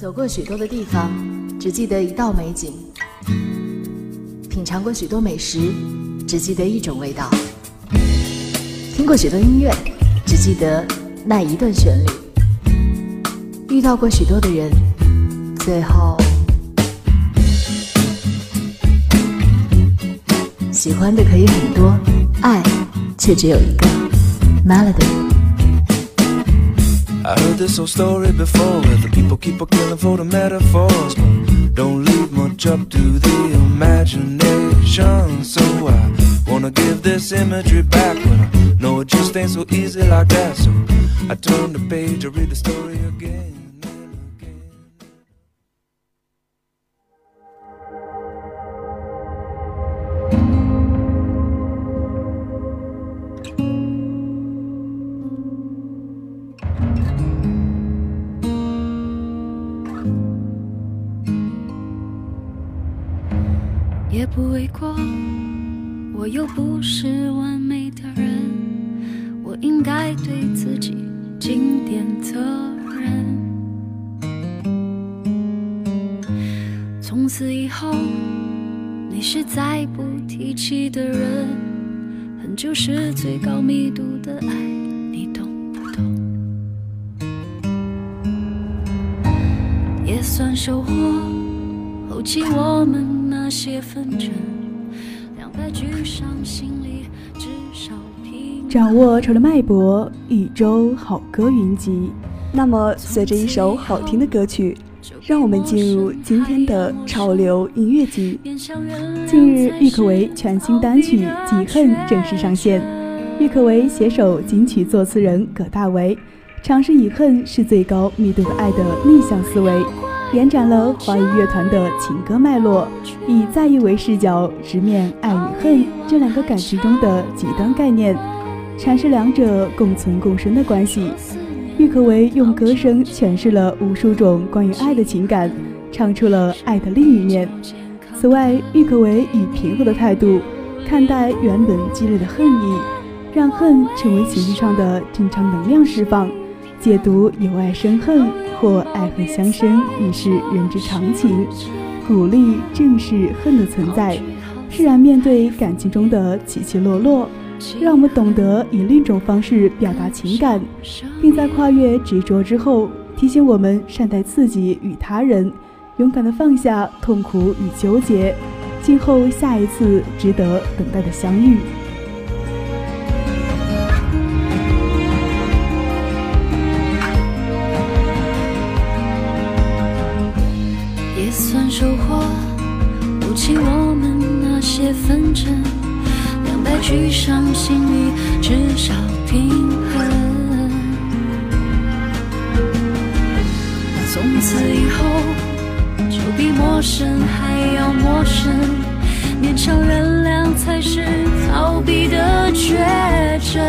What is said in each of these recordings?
走过许多的地方，只记得一道美景；品尝过许多美食，只记得一种味道；听过许多音乐，只记得那一段旋律；遇到过许多的人，最后喜欢的可以很多，爱却只有一个 melody。I heard this old story before where the people keep on killing for the metaphors, but don't leave much up to the imagination. So I wanna give this imagery back, but I know it just ain't so easy like that. So I turn the page to read the story again. 除了脉搏，一周好歌云集。那么，随着一首好听的歌曲，让我们进入今天的潮流音乐季。近日，郁可唯全新单曲《极恨》正式上线。郁可唯携手金曲作词人葛大为，尝试以恨是最高密度的爱的逆向思维。延展了华语乐团的情歌脉络，以在意为视角，直面爱与恨这两个感情中的极端概念，阐释两者共存共生的关系。郁可唯用歌声诠释了无数种关于爱的情感，唱出了爱的另一面。此外，郁可唯以平和的态度看待原本激烈的恨意，让恨成为情绪上的正常能量释放。解读由爱生恨，或爱恨相生，已是人之常情。鼓励正视恨的存在，释然面对感情中的起起落落，让我们懂得以另一种方式表达情感，并在跨越执着之后，提醒我们善待自己与他人，勇敢地放下痛苦与纠结，静候下一次值得等待的相遇。也算收获，不起我们那些纷争，两败俱伤，心你至少平衡。从此以后，就比陌生还要陌生，勉强原谅才是逃避的绝症。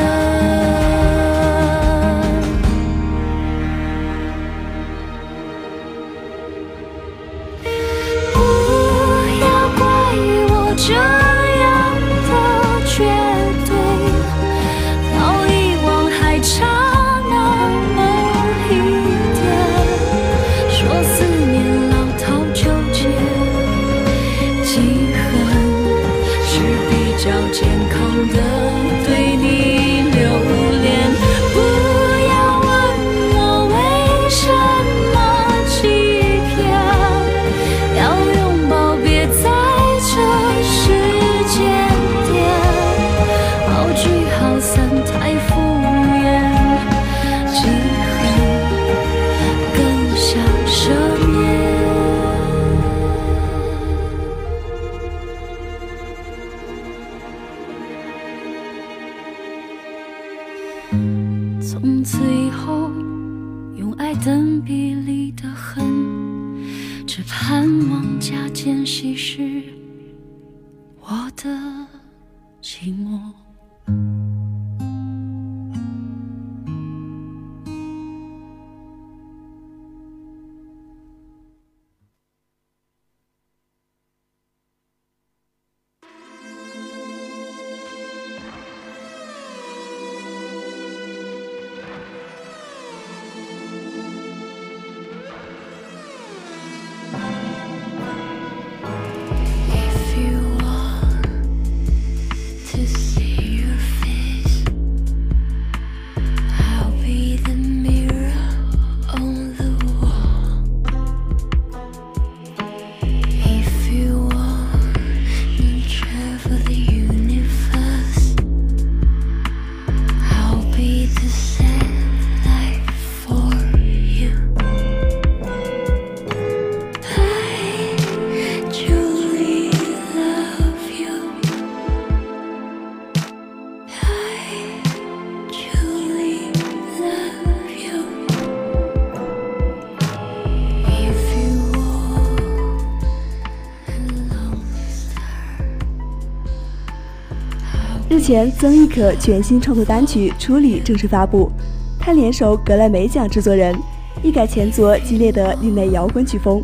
前，曾轶可全新创作单曲《处理》正式发布，她联手格莱美奖制作人，一改前作激烈的另类摇滚曲风，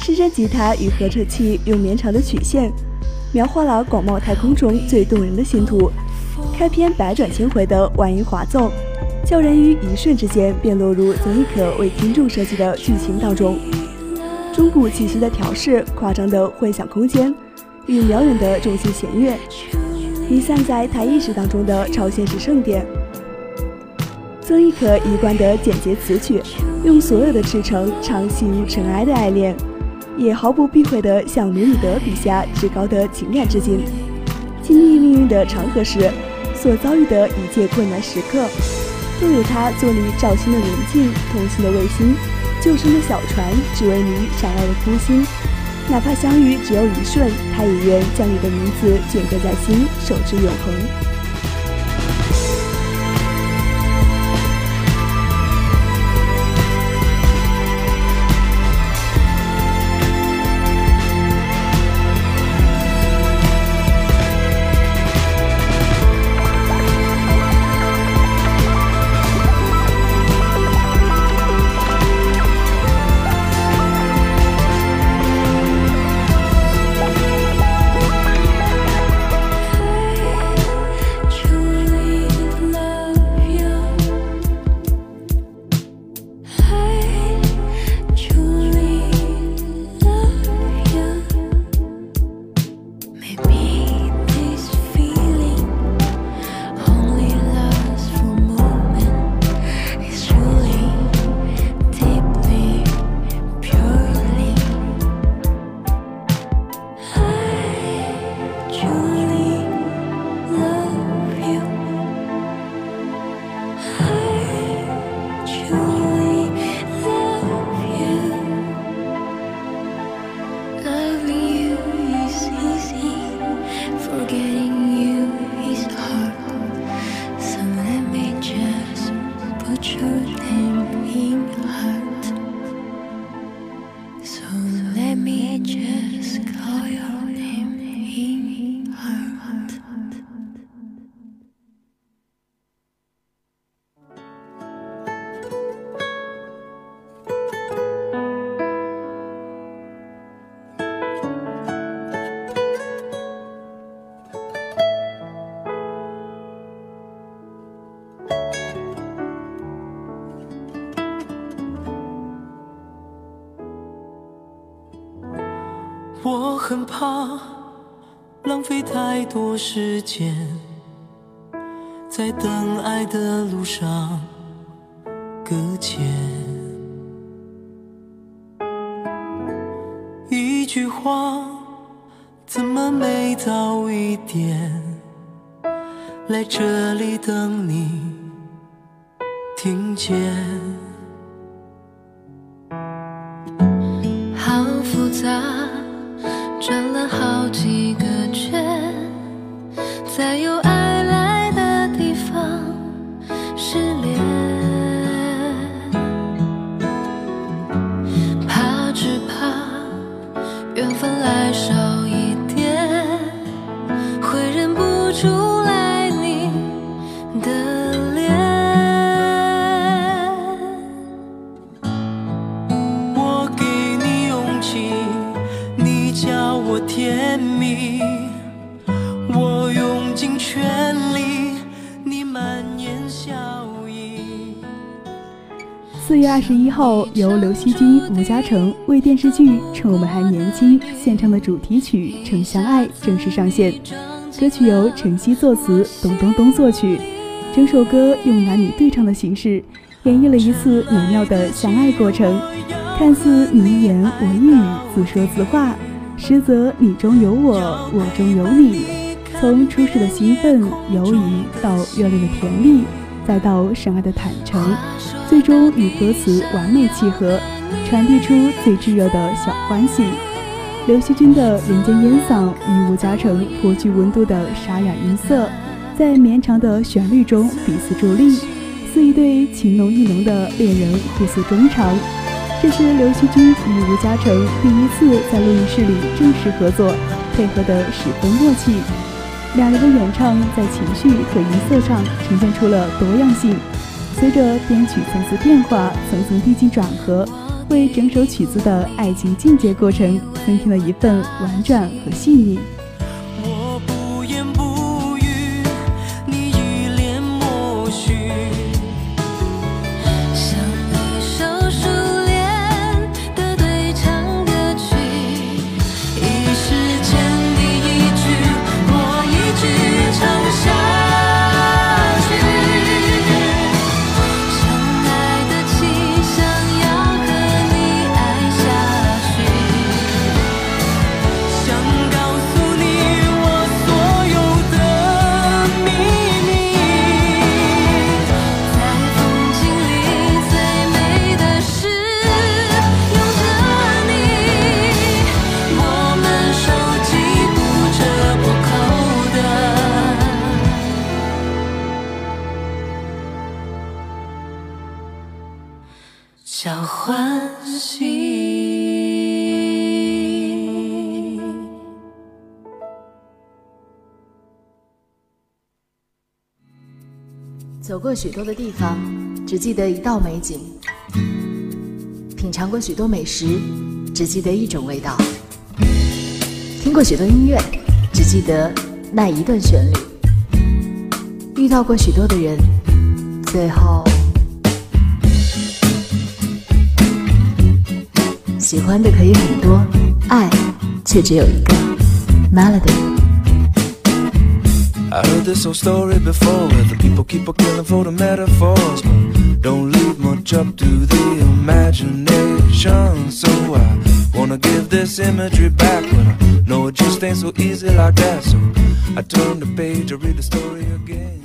失真吉他与合成器用绵长的曲线，描画了广袤太空中最动人的星图。开篇百转千回的婉音滑奏，叫人于一瞬之间便落入曾轶可为听众设计的剧情当中。中古气息的调试，夸张的混响空间，与辽远的重型弦乐，弥散在他意识当中的超现实盛典。曾轶可一贯的简洁词曲，用所有的赤诚唱细如尘埃的爱恋，也毫不避讳地向卢米德笔下至高的情感致敬。经历命运的长河时，所遭遇的一切困难时刻，都有他坐立照心的宁静，同心的卫星。救生的小船，只为你闪耀的孤星。哪怕相遇只有一瞬，他也愿将你的名字镌刻在心，守之永恒。我很怕浪费太多时间在等爱的路上搁浅，一句话怎么没早一点来这里等你听见？后，由刘惜君、吴嘉诚为电视剧《趁我们还年轻》献唱的主题曲《陈相爱》正式上线。歌曲由陈曦作词，董冬冬作曲。整首歌用男女对唱的形式，演绎了一次美妙的相爱过程，看似你一言我一语，自说自话。实则你中有我，我中有你。从初始的兴奋、犹疑，到热烈的甜蜜，再到深爱的坦诚，最终与歌词完美契合，传递出最炙热的小欢喜。刘惜君的人间烟嗓与吴嘉诚颇具温度的沙哑音色，在绵长的旋律中彼此助力，似一对情浓意浓的恋人互诉衷肠。这是刘惜君与吴嘉诚第一次在录音室里正式合作，配合得十分默契。两人的演唱在情绪和音色上呈现出了多样性。随着编曲层次变化、层层递进转合，为整首曲子的爱情进阶过程增添了一份婉转和细腻。走过许多的地方，只记得一道美景；品尝过许多美食，只记得一种味道；听过许多音乐，只记得那一段旋律；遇到过许多的人，最后喜欢的可以很多，爱却只有一个 melody。I heard this old story before where the people keep on killing for the metaphors, but don't leave much up to the imagination. So I wanna give this imagery back, but I know it just ain't so easy like that. So I turn the page, I read the story again.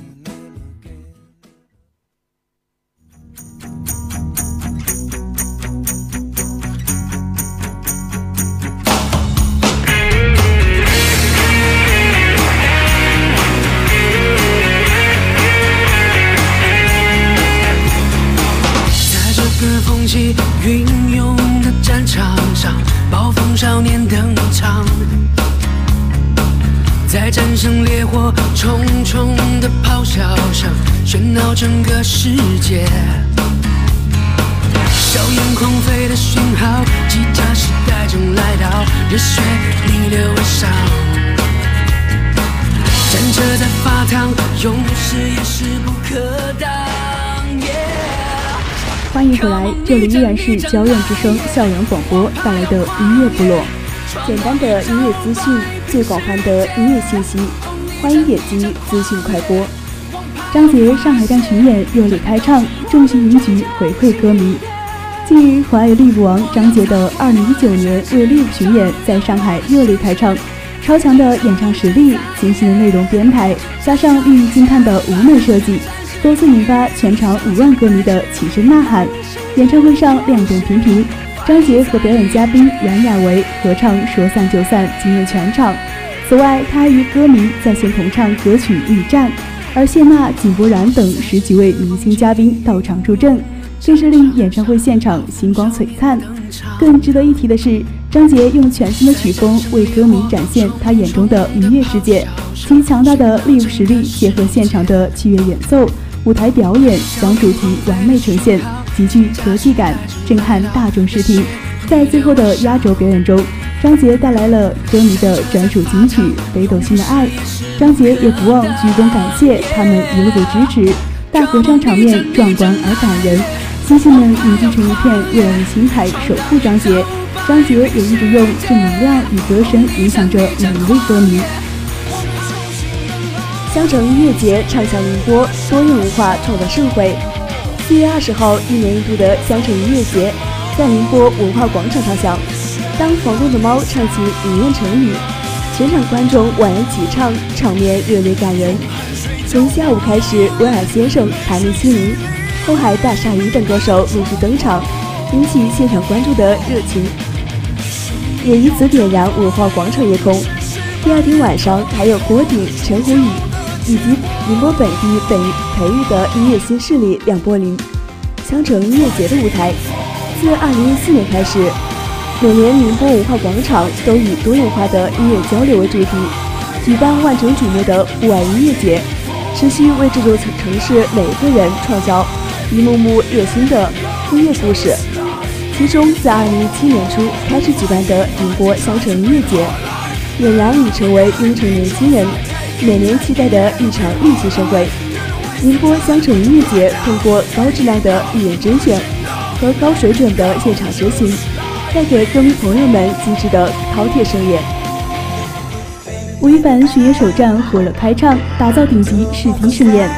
这里依然是交院之声校园广播带来的音乐部落，简单的音乐资讯，最广泛的音乐信息，欢迎点击资讯快播。张杰上海站巡演热烈开唱，众星云集回馈歌迷。近日，华语力舞王张杰的2019年为力巡演在上海热烈开唱，超强的演唱实力，精心的内容编排，加上令人惊叹的舞美设计。多次引发全场五万歌迷的齐声呐喊，演唱会上亮点频频。张杰和表演嘉宾杨亚维合唱《说散就散》，惊艳全场。此外，他与歌迷在线同唱歌曲《逆战》，而谢娜、井柏然等十几位明星嘉宾到场助阵，更是令演唱会现场星光璀璨。更值得一提的是，张杰用全新的曲风为歌迷展现他眼中的音乐世界，其强大的 live 实力结合现场的器乐演奏。舞台表演将主题完美呈现，极具科技感，震撼大众视听。在最后的压轴表演中，张杰带来了歌迷的专属金曲《北斗星的爱》。张杰也不忘鞠躬感谢他们一路的支持。大合唱场面壮观而感人，星星们凝聚成一片热烈心态，守护张杰。张杰也一直用正能量与歌声影响着每一位歌迷。香城音乐节唱响宁波，多元文化创造盛会。四月二十号，一年一度的香城音乐节在宁波文化广场唱响。当房东的猫唱起《影院成语》，全场观众婉然齐唱，场面热烈感人。从下午开始，威尔先生、谭力心灵、后海大鲨鱼等歌手陆续登场，引起现场观众的热情，也以此点燃文化广场夜空。第二天晚上，还有郭顶、陈鸿宇。以及宁波本地本培育的音乐新势力两柏林，香城音乐节的舞台，自2014年开始，每年宁波文化广场都以多元化的音乐交流为主题，举办万众瞩目的户外音乐节，持续为这座城市每一个人创造一幕幕热心的音乐故事。其中，自2017年初开始举办的宁波香城音乐节，俨然已成为雍城年轻人每年期待的一场艺术盛会。宁波香城音乐节通过高质量的艺人甄选和高水准的现场执行，带给歌迷朋友们精致的饕餮盛宴。吴亦凡巡演首站火热开唱，打造顶级视听盛宴。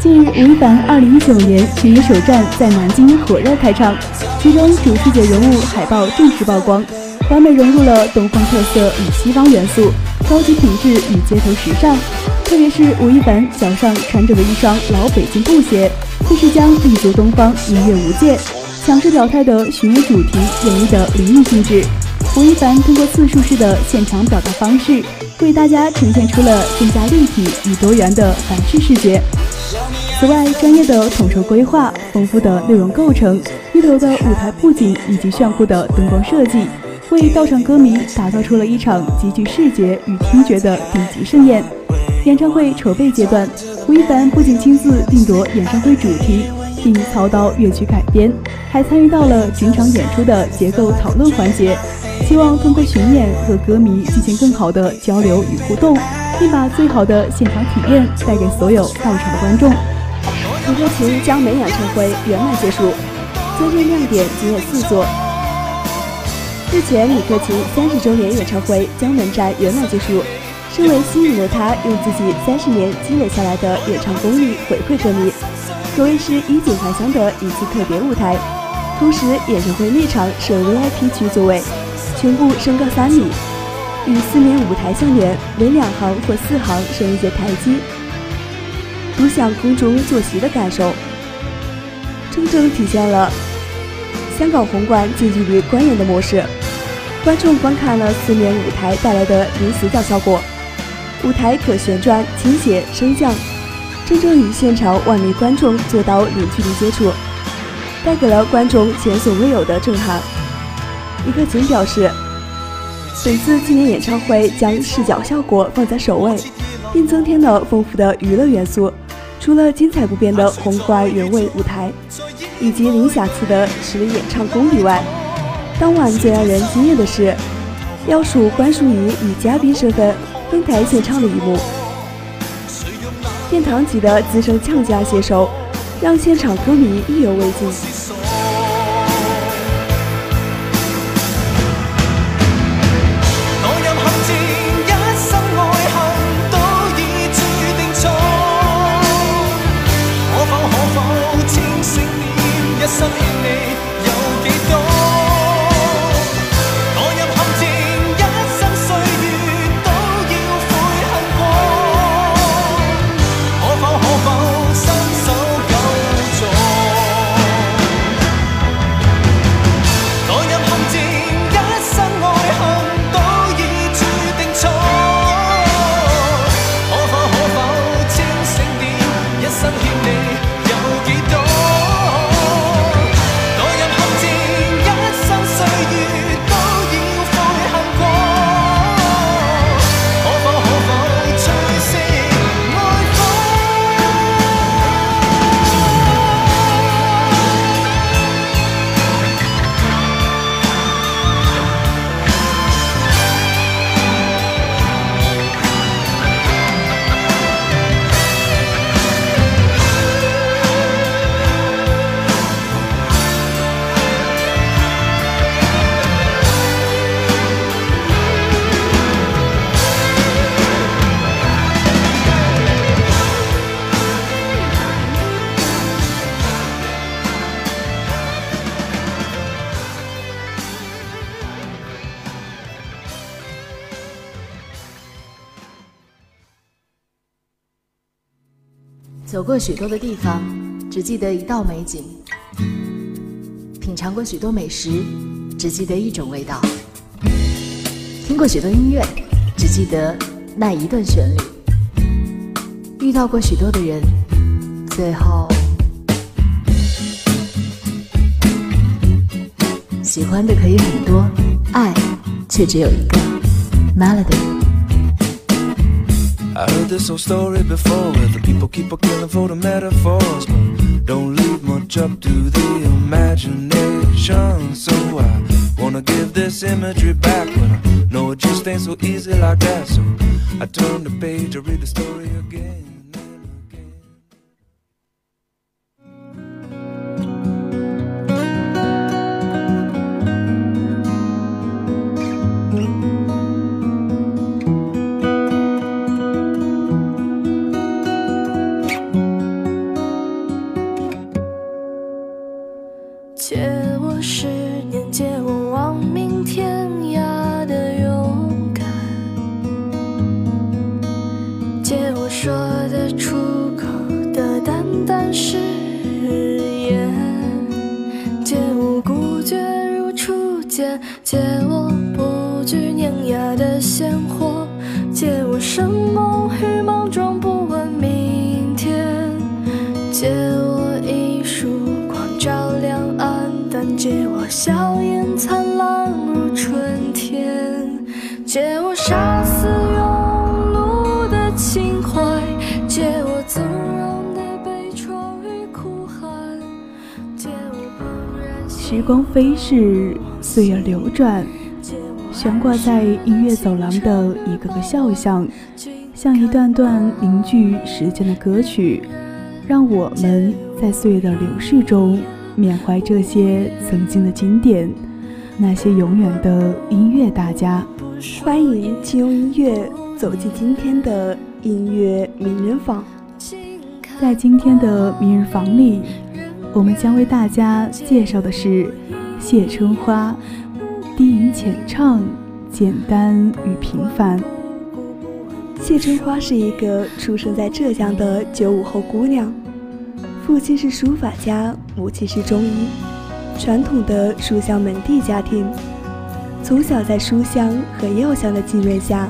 近日，吴亦凡2019年巡演首站在南京火热开唱，其中主视觉人物海报正式曝光，完美融入了东方特色与西方元素，高级品质与街头时尚。特别是吴亦凡脚上穿着的一双老北京布鞋，更是将立足东方，音乐无界，强势表态的巡演主题演绎的淋漓尽致。吴亦凡通过自述式的现场表达方式。为大家呈现出了更加立体与多元的凡式视觉。此外，专业的统筹规划、丰富的内容构成、一流的舞台布景以及炫酷的灯光设计，为到场歌迷打造出了一场极具视觉与听觉的顶级盛宴。演唱会筹备阶段，吴亦凡不仅亲自定夺演唱会主题，并操刀乐曲改编，还参与到了整场演出的结构讨论环节。希望通过巡演和歌迷进行更好的交流与互动，并把最好的现场体验带给所有到场观众。李克勤江门演唱会圆满结束，今日亮点仅有四座。日前，李克勤三十周年演唱会江门站圆满结束，身为新人的他，用自己三十年积累下来的演唱功力回馈歌迷，可谓是衣锦还乡的一次特别舞台。同时，演唱会内场设 VIP 区座位。全部升高三米，与四面舞台相连，每两行或四行设一节台阶，独享空中坐席的感受，真正体现了香港红馆近距离观演的模式。观众观看了四面舞台带来的零死角效果，舞台可旋转、倾斜、升降，真正与现场万名观众做到零距离接触，带给了观众前所未有的震撼。李克勤表示，本次纪念演唱会将视角效果放在首位，并增添了丰富的娱乐元素。除了精彩不变的红馆原味舞台以及零瑕疵的实力演唱功底外，当晚最让人惊艳的是，要数关淑怡以嘉宾身份登台献唱的一幕。殿堂级的资深唱家携手，让现场歌迷意犹未尽。过许多的地方，只记得一道美景；品尝过许多美食，只记得一种味道；听过许多音乐，只记得那一段旋律；遇到过许多的人，最后喜欢的可以很多，爱却只有一个 melody。I heard this whole story before where the people keep on killing for the metaphors, but don't leave much up to the imagination. So I wanna give this imagery back, but I know it just ain't so easy like that. So I turn the page, I read the story again. 飞逝，岁月流转，悬挂在音乐走廊的一个个肖像，像一段段凝聚时间的歌曲，让我们在岁月的流逝中缅怀这些曾经的经典，那些永远的音乐大家。欢迎轻用音乐走进今天的音乐名人坊。在今天的名人坊里，我们将为大家介绍的是谢春花，低吟浅唱，简单与平凡。谢春花是一个出生在浙江的九五后姑娘，父亲是书法家，母亲是中医，传统的书香门第家庭。从小在书香和药香的浸润下，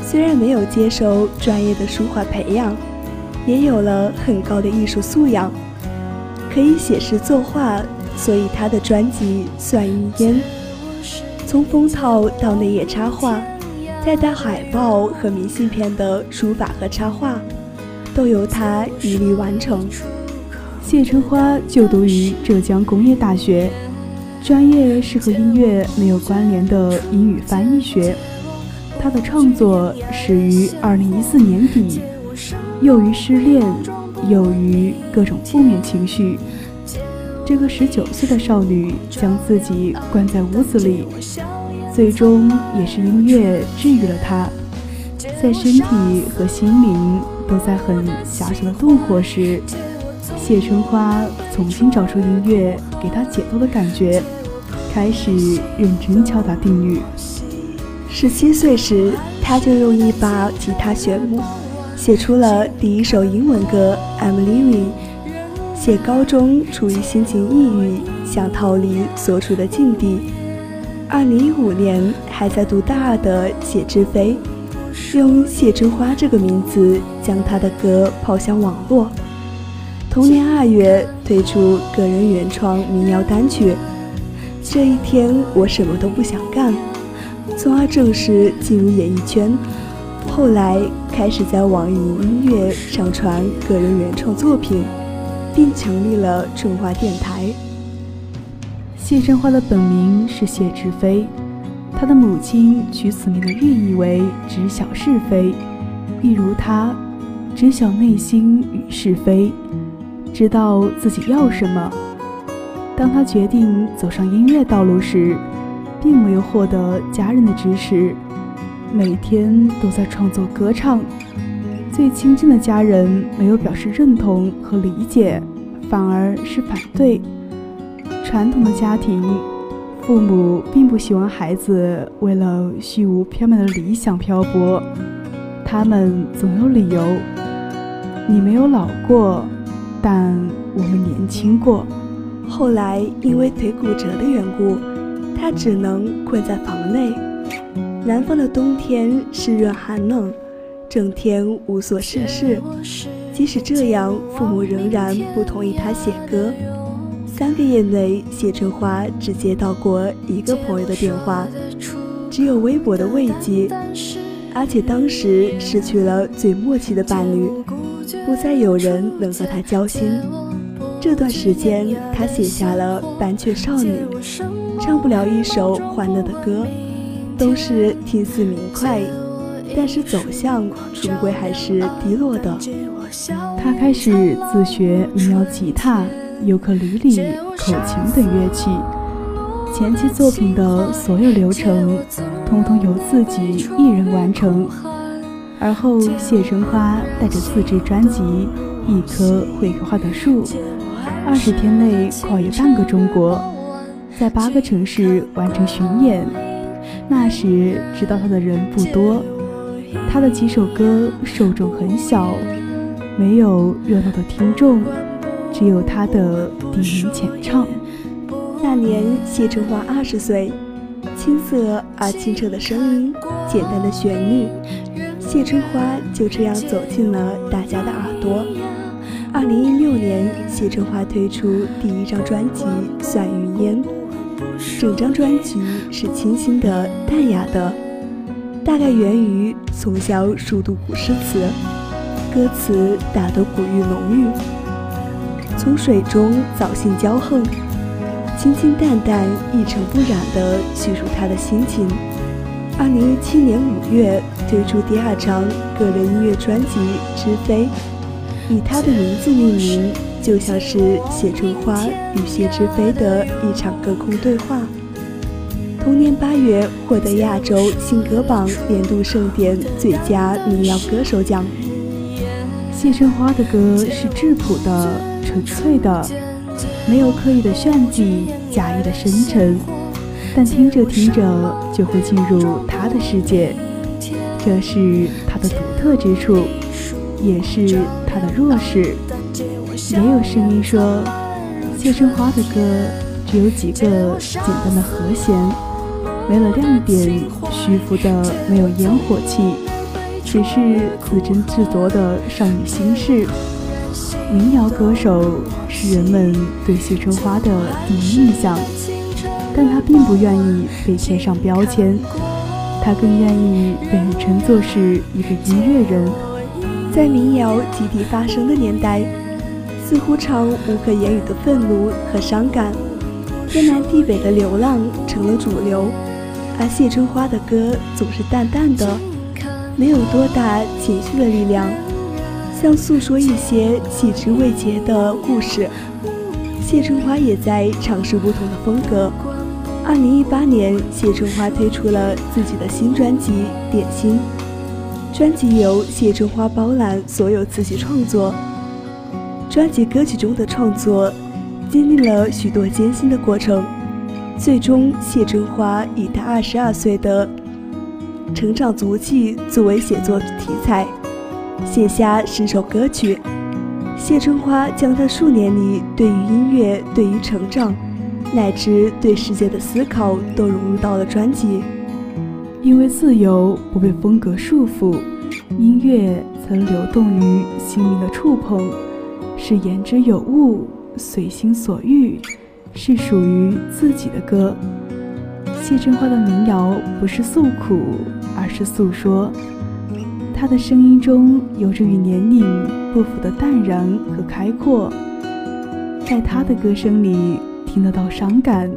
虽然没有接受专业的书画培养，也有了很高的艺术素养，可以写诗作画，所以她的专辑《算一烟》，从封套到内页插画，再到海报和明信片的书法和插画，都由她一力完成。谢春花就读于浙江工业大学，专业是和音乐没有关联的英语翻译学。她的创作始于2014年底，又于失恋，又于各种负面情绪。这个19岁的少女将自己关在屋子里，最终也是音乐治愈了她。在身体和心灵都在很狭小的洞火时，谢春花重新找出音乐给她解脱的感觉，开始认真敲打定律。十七岁时，她就用一把吉他旋木，写出了第一首英文歌《I'm Living》。写高中处于心情抑郁，想逃离所处的境地。二零一五年还在读大二的谢志飞，用谢春花这个名字将她的歌抛向网络。同年二月推出个人原创民谣单曲《这一天我什么都不想干》，从而正式进入演艺圈。后来开始在网易云音乐上传个人原创作品，并成立了春花电台。谢春花的本名是谢志飞，她的母亲取此名的寓意为知晓是非，一如她知晓内心与是非，知道自己要什么。当她决定走上音乐道路时，并没有获得家人的支持，每天都在创作歌唱。最亲近的家人没有表示认同和理解，反而是反对。传统的家庭，父母并不希望孩子为了虚无缥缈的理想漂泊，他们总有理由。你没有老过，但我们年轻过。后来因为腿骨折的缘故，他只能困在房内。南方的冬天湿润寒冷，整天无所事事。即使这样，父母仍然不同意他写歌。三个月内，谢春花只接到过一个朋友的电话，只有微薄的慰藉。而且当时失去了最默契的伴侣，不再有人能和他交心。这段时间，他写下了《半雀少女》，唱不了一首欢乐的歌，都是听似明快，但是走向终归还是低落的。他开始自学民谣吉他、尤克里里、口琴等乐器。前期作品的所有流程，通通由自己一人完成。而后，谢春花带着自制专辑《一棵会开花的树》。二十天内跨越半个中国，在八个城市完成巡演。那时知道他的人不多，他的几首歌受众很小，没有热闹的听众，只有他的低吟浅唱。那年谢春花二十岁，青涩而清澈的声音，简单的旋律，谢春花就这样走进了大家的耳朵。二零一六年，谢春花推出第一张专辑《算云烟》，整张专辑是清新的、淡雅的，大概源于从小熟读古诗词，歌词打得古韵浓郁。从水中藻荇交横，清清淡淡、一尘不染地叙述他的心情。二零一七年五月，推出第二张个人音乐专辑《知飞》。以他的名字命名，就像是谢春花与谢之飞的一场隔空对话。同年八月，获得亚洲新歌榜年度盛典最佳民谣歌手奖。谢春花的歌是质朴的、纯粹的，没有刻意的炫技、假意的深沉，但听着听着就会进入她的世界，这是她的独特之处。也是她的弱势。也有声音说，谢春花的歌只有几个简单的和弦，没了亮点，虚浮的没有烟火气，只是自斟自酌的少女心事。民谣歌手是人们对谢春花的第一印象，但她并不愿意被贴上标签，她更愿意被称作是一个音乐人。在民谣集体发声的年代，似乎常无可言语的愤怒和伤感，天南地北的流浪成了主流，而谢春花的歌总是淡淡的，没有多大情绪的力量，像诉说一些细枝未节的故事。谢春花也在尝试不同的风格。二零一八年，谢春花推出了自己的新专辑《点心》。专辑由谢春花包揽所有词曲创作。专辑歌曲中的创作经历了许多艰辛的过程，最终谢春花以她二十二岁的成长足迹作为写作题材，写下十首歌曲。谢春花将她数年里对于音乐、对于成长，乃至对世界的思考都融入到了专辑。因为自由不被风格束缚，音乐曾流动于心灵的触碰，是言之有物，随心所欲，是属于自己的歌。谢春花的民谣不是诉苦，而是诉说。她的声音中有着与年龄不符的淡然和开阔，在她的歌声里听得到伤感，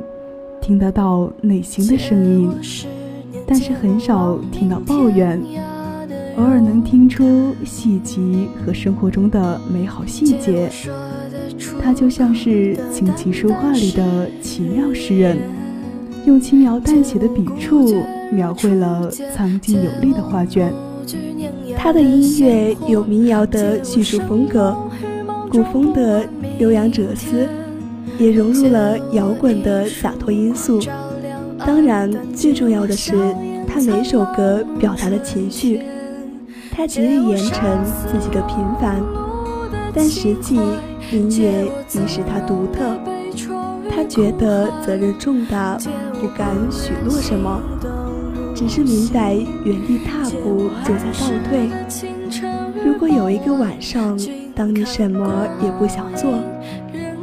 听得到内心的声音。但是很少听到抱怨，偶尔能听出细节和生活中的美好细节。他就像是琴棋书画里的奇妙诗人，用轻描淡写的笔触描绘了苍劲有力的画卷。他的音乐有民谣的叙述风格，古风的悠扬哲思，也融入了摇滚的洒脱因素。当然，最重要的是，他每首歌表达的情绪。他极力严惩自己的平凡，但实际音乐已使他独特。他觉得责任重大，不敢许诺什么，只是明白原地踏步就在倒退。如果有一个晚上，当你什么也不想做，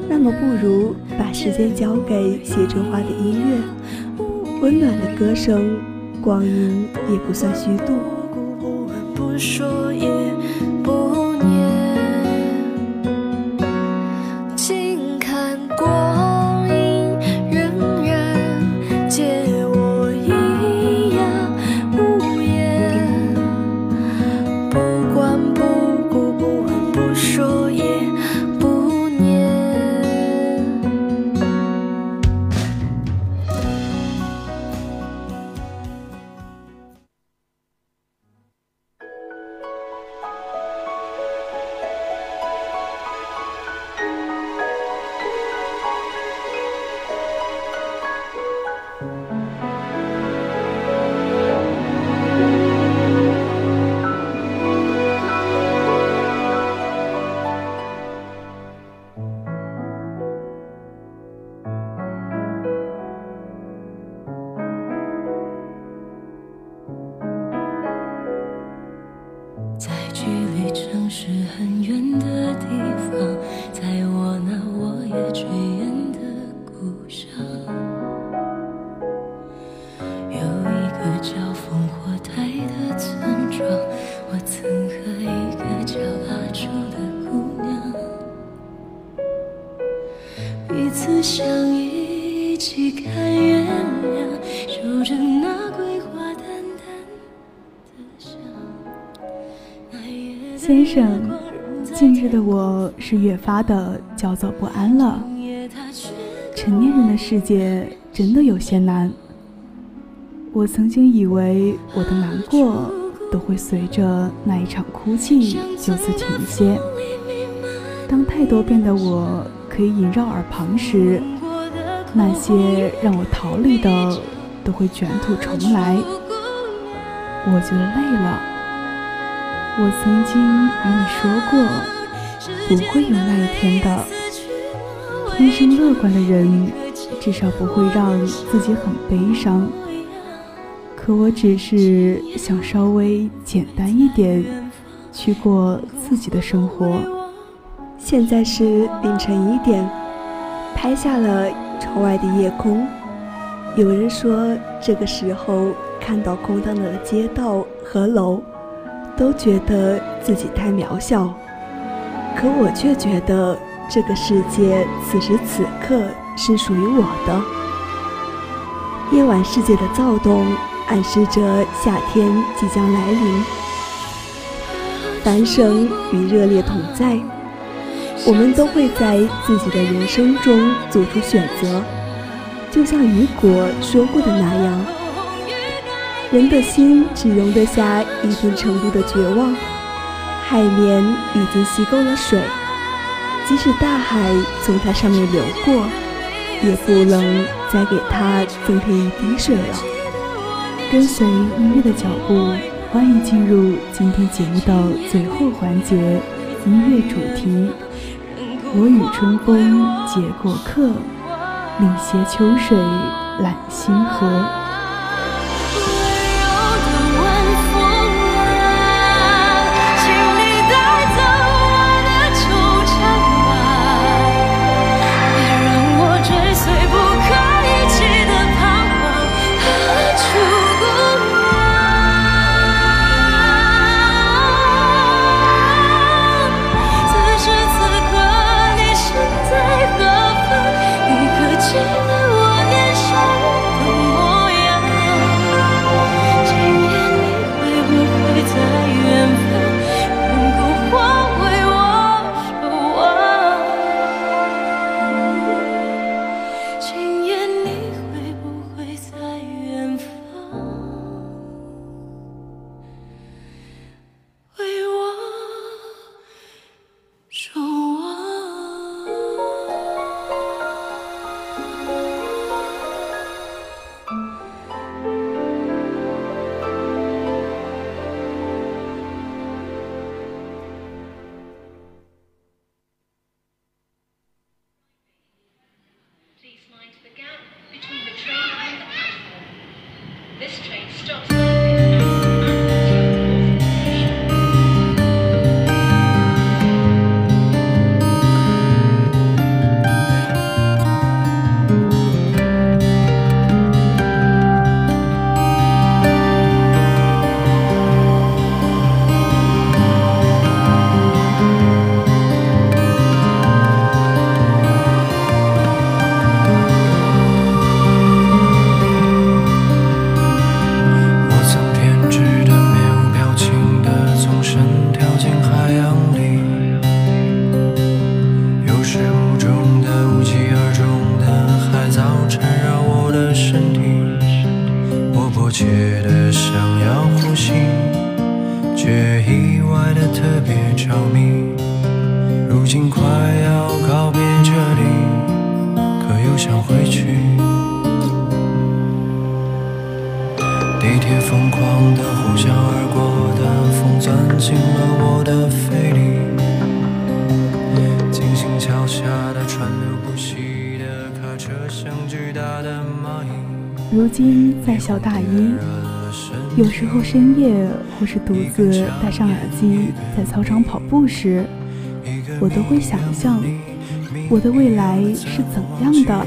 那么不如把时间交给写春花的音乐。温暖的歌声，光阴也不算虚度。发的焦躁不安了。成年人的世界真的有些难。我曾经以为我的难过都会随着那一场哭泣就此停歇。当太多变得我可以萦绕耳旁时，那些让我逃离的都会卷土重来。我觉得累了。我曾经与你说过，不会有那一天的。天生乐观的人，至少不会让自己很悲伤。可我只是想稍微简单一点，去过自己的生活。现在是凌晨一点，拍下了窗外的夜空。有人说，这个时候看到空荡的街道和楼。都觉得自己太渺小，可我却觉得这个世界此时此刻是属于我的。夜晚世界的躁动暗示着夏天即将来临，繁盛与热烈同在，我们都会在自己的人生中做出选择，就像雨果说过的那样。人的心只容得下一定程度的绝望，海绵已经吸够了水，即使大海从它上面流过，也不能再给它增添一滴水了。跟随音乐的脚步，欢迎进入今天节目的最后环节——音乐主题。我与春风结过客，你携秋水揽星河。地铁疯狂的呼啸而过，的风钻进了我的肺里。金星桥下的川流不息的卡车，像巨大的蚂蚁。如今在校大一，有时候深夜或是独自戴上耳机在操场跑步时，我都会想象我的未来是怎样的。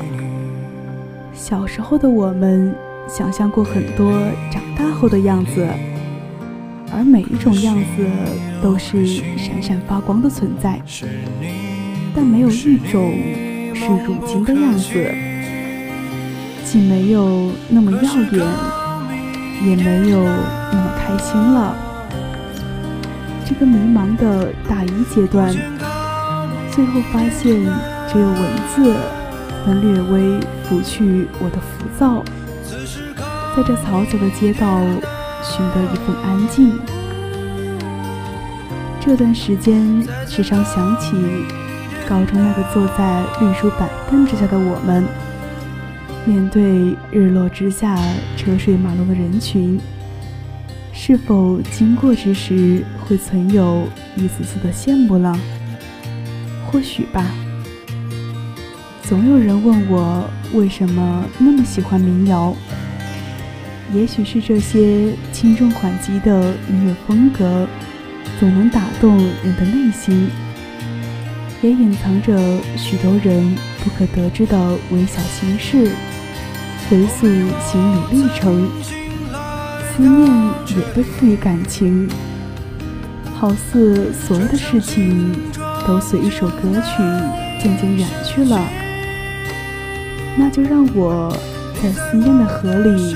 小时候的我们。想象过很多长大后的样子，而每一种样子都是闪闪发光的存在，但没有一种是如今的样子，既没有那么耀眼，也没有那么开心了。这个迷茫的大一阶段，最后发现只有文字能略微拂去我的浮躁。在这嘈杂的街道，寻得一份安静。这段时间，时常想起高中那个坐在绿树板凳之下的我们，面对日落之下车水马龙的人群，是否经过之时会存有一丝丝的羡慕呢？或许吧。总有人问我，为什么那么喜欢民谣？也许是这些轻重缓急的音乐风格，总能打动人的内心，也隐藏着许多人不可得知的微小心事。回溯心理历程，思念也被赋予感情，好似所有的事情都随一首歌曲渐渐远去了。那就让我在思念的河里。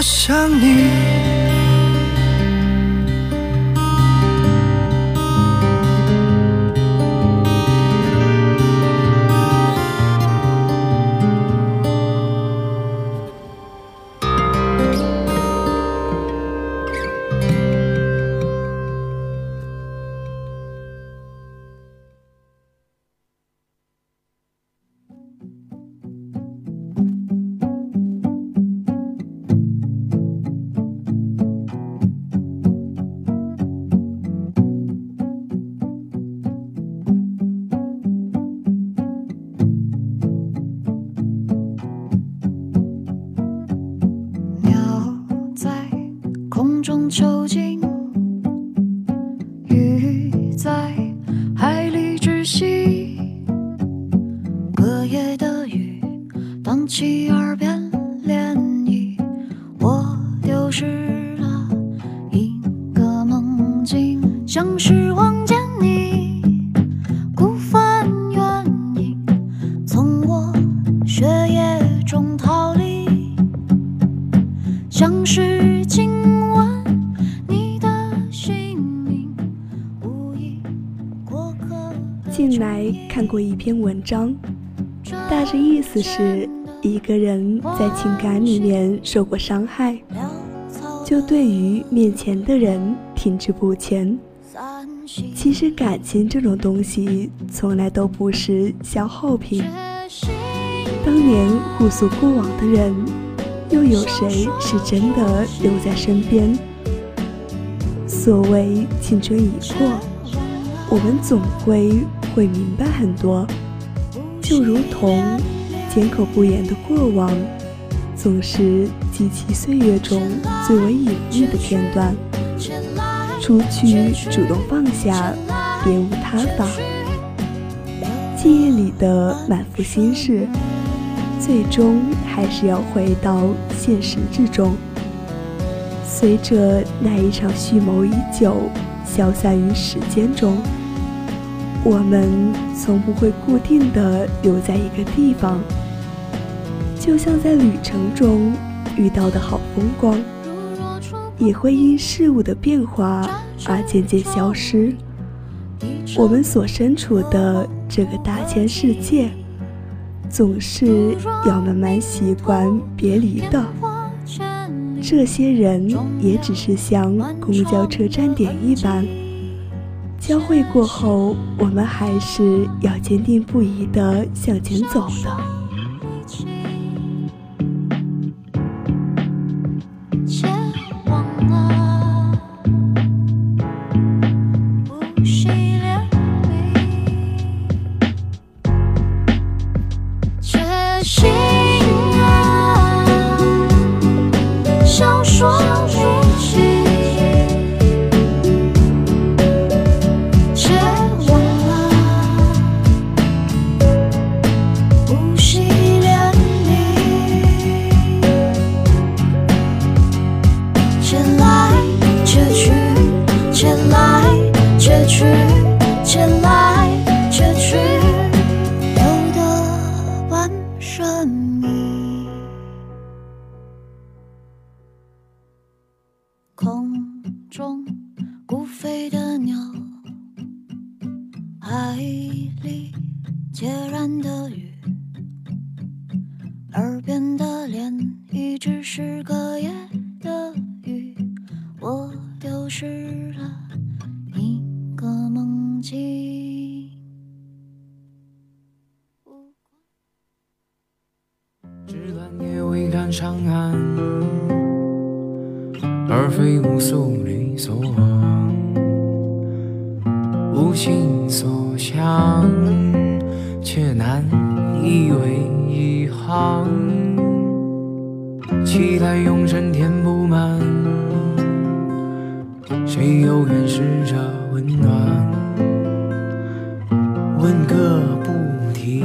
我想你。文章，大致意思是一个人在情感里面受过伤害，就对于面前的人停滞不前。其实感情这种东西从来都不是消耗品。当年互诉过往的人，又有谁是真的留在身边？所谓青春已过，我们总归会明白很多，就如同缄口不言的过往，总是记起岁月中最为隐秘的片段。除去主动放下，别无他法。记忆里的满腹心事，最终还是要回到现实之中。随着那一场蓄谋已久，消散于时间中。我们从不会固定的留在一个地方，就像在旅程中遇到的好风光，也会因事物的变化而渐渐消失。我们所身处的这个大千世界，总是要慢慢习惯别离的。这些人也只是像公交车站点一般。交汇过后，我们还是要坚定不移地向前走的。而非无所理所往，无心所向，却难以为一行。期待永生填不满，谁又愿试着温暖？问个不停，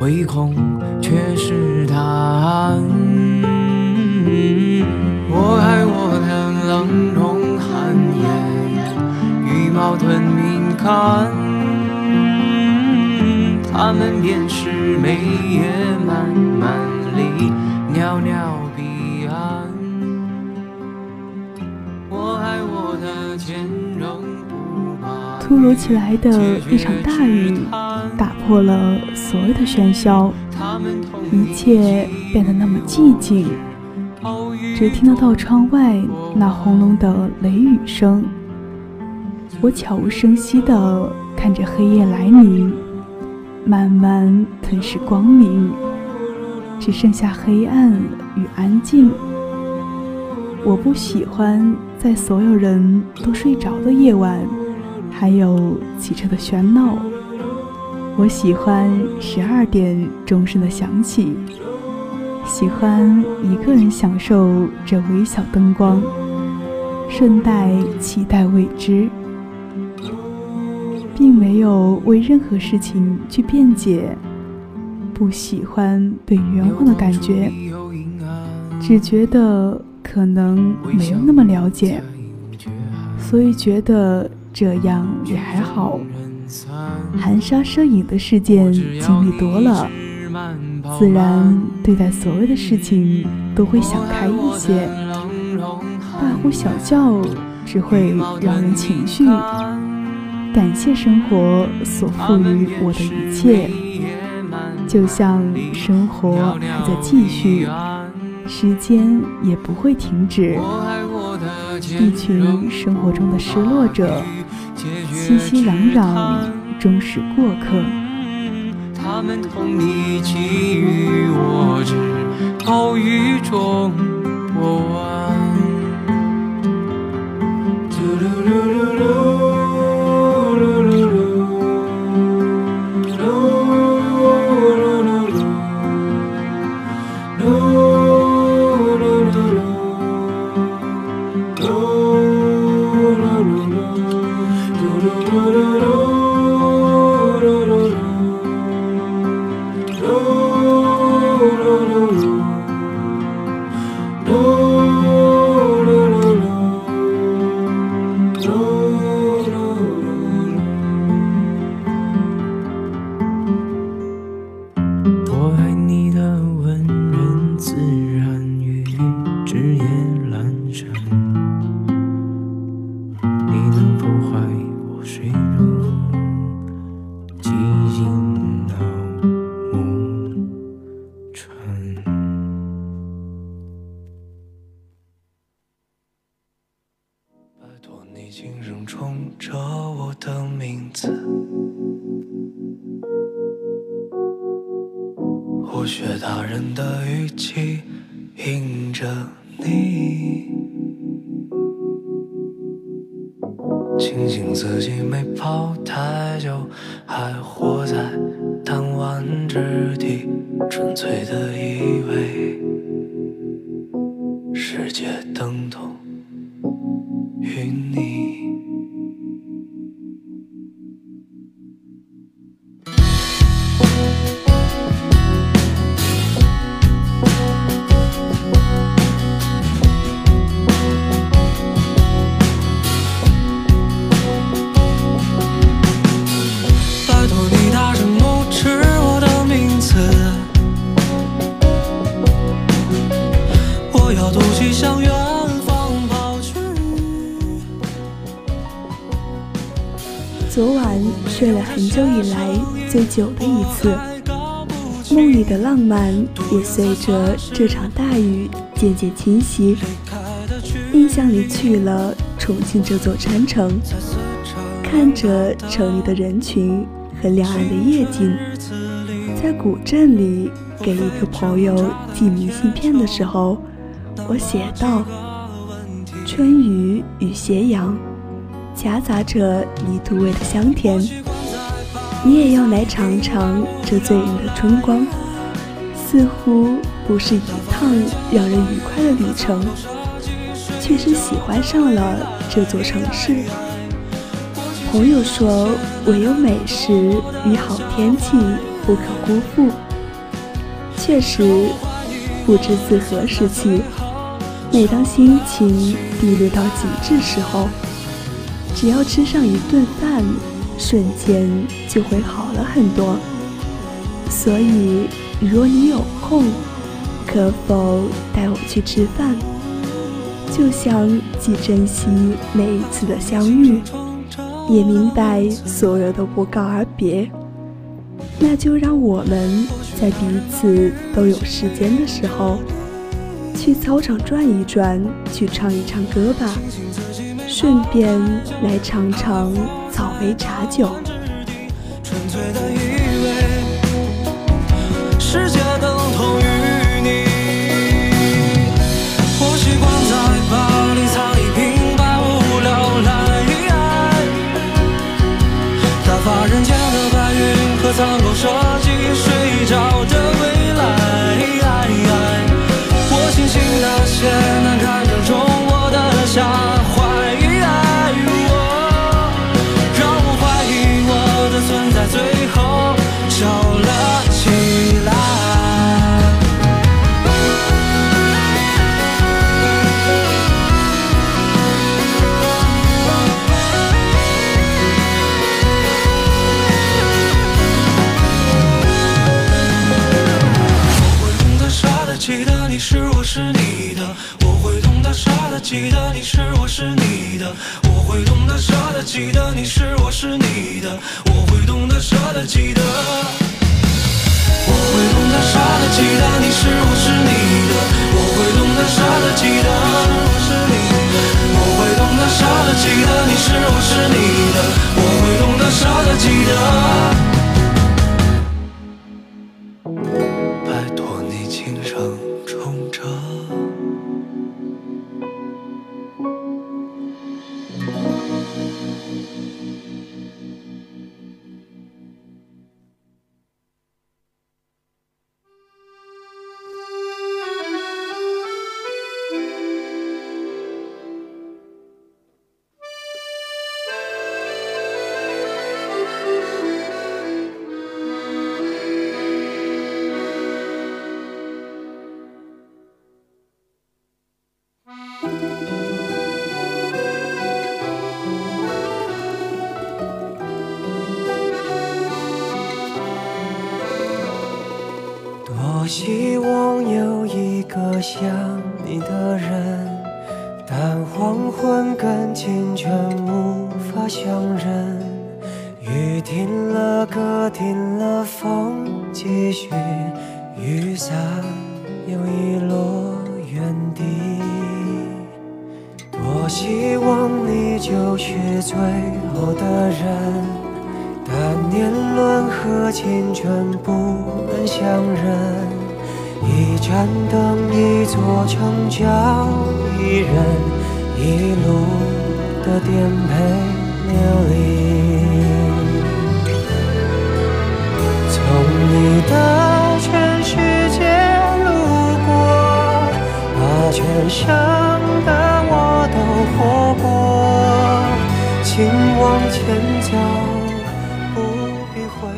唯恐却是答案。我爱我的冷容寒颜，与矛盾敏感，他们便是眉眼漫漫里袅袅彼岸。我爱我的坚韧不拔。突如其来的一场大雨，打破了所有的喧嚣，一切变得那么寂静，只听得到窗外那轰隆的雷雨声。我悄无声息地看着黑夜来临，慢慢吞噬光明，只剩下黑暗与安静。我不喜欢在所有人都睡着的夜晚，还有汽车的喧闹。我喜欢十二点钟声的响起，喜欢一个人享受这微小灯光，顺带期待未知，并没有为任何事情去辩解。不喜欢被冤枉的感觉，只觉得可能没有那么了解，所以觉得这样也还好。含沙射影的事件经历多了，自然对待所有的事情都会想开一些。大呼小叫只会扰人情绪。感谢生活所赋予我的一切，就像生活还在继续，时间也不会停止。一群生活中的失落者，熙熙攘攘，终是过客。他们同你给予我只后与众不完。这场大雨渐渐清晰。印象里去了重庆这座山城，看着城里的人群和两岸的夜景，在古镇里给一个朋友寄明信片的时候，我写道：“春雨与斜阳。”夹杂着泥土味的香甜，你也要来尝尝这醉人的春光。似乎不是一趟让人愉快的旅程，却是喜欢上了这座城市。朋友说，唯有美食与好天气不可辜负。确实，不知自何时起，每当心情低落到极致时候，只要吃上一顿饭，瞬间就会好了很多。所以，若你有空，可否带我去吃饭？就像既珍惜每一次的相遇，也明白所有的不告而别，那就让我们在彼此都有时间的时候，去操场转一转，去唱一唱歌吧。顺便来尝尝草莓茶酒。记得。又遗落原地。多希望你就是最后的人。但年轮和青春不能相认，一盏灯，一座城，叫一人，一路的颠沛流离。从你的把全盛的我都活过，请往前走，不必回，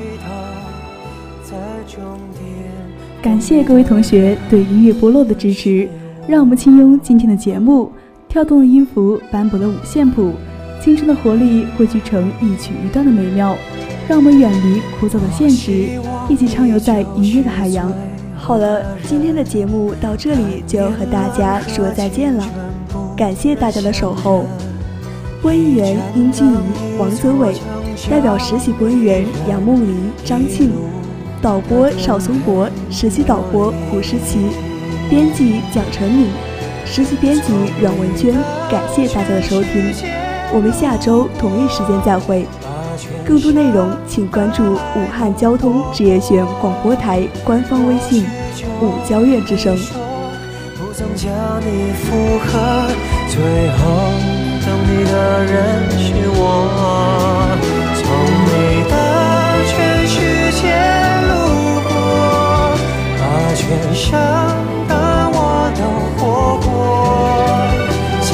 感谢各位同学对音乐部落的支持，让我们轻拥今天的节目，跳动的音符，斑驳的五线谱，青春的活力汇聚成一曲一段的美妙。让我们远离枯燥的现实，一起畅游在音乐的海洋。好了，今天的节目到这里就要和大家说再见了，感谢大家的守候。播音员殷俊怡、王泽伟，代表实习播音员杨梦玲、张庆，导播邵松博，实习导播胡诗琪，编辑蒋晨敏，实习编辑阮文娟。感谢大家的收听，我们下周同一时间再会。更多内容请关注武汉交通职业学院广播台官方微信“武交院之声”。全世界路过，把全盛的我都活过。请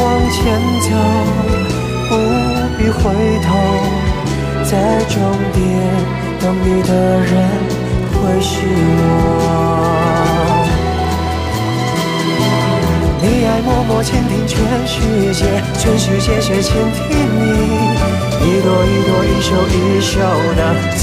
往前走，不必回头。在终点等你的人会是我。你爱默默倾听全世界，全世界却倾听你，一朵一朵，一首一首的曾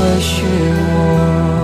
或许我。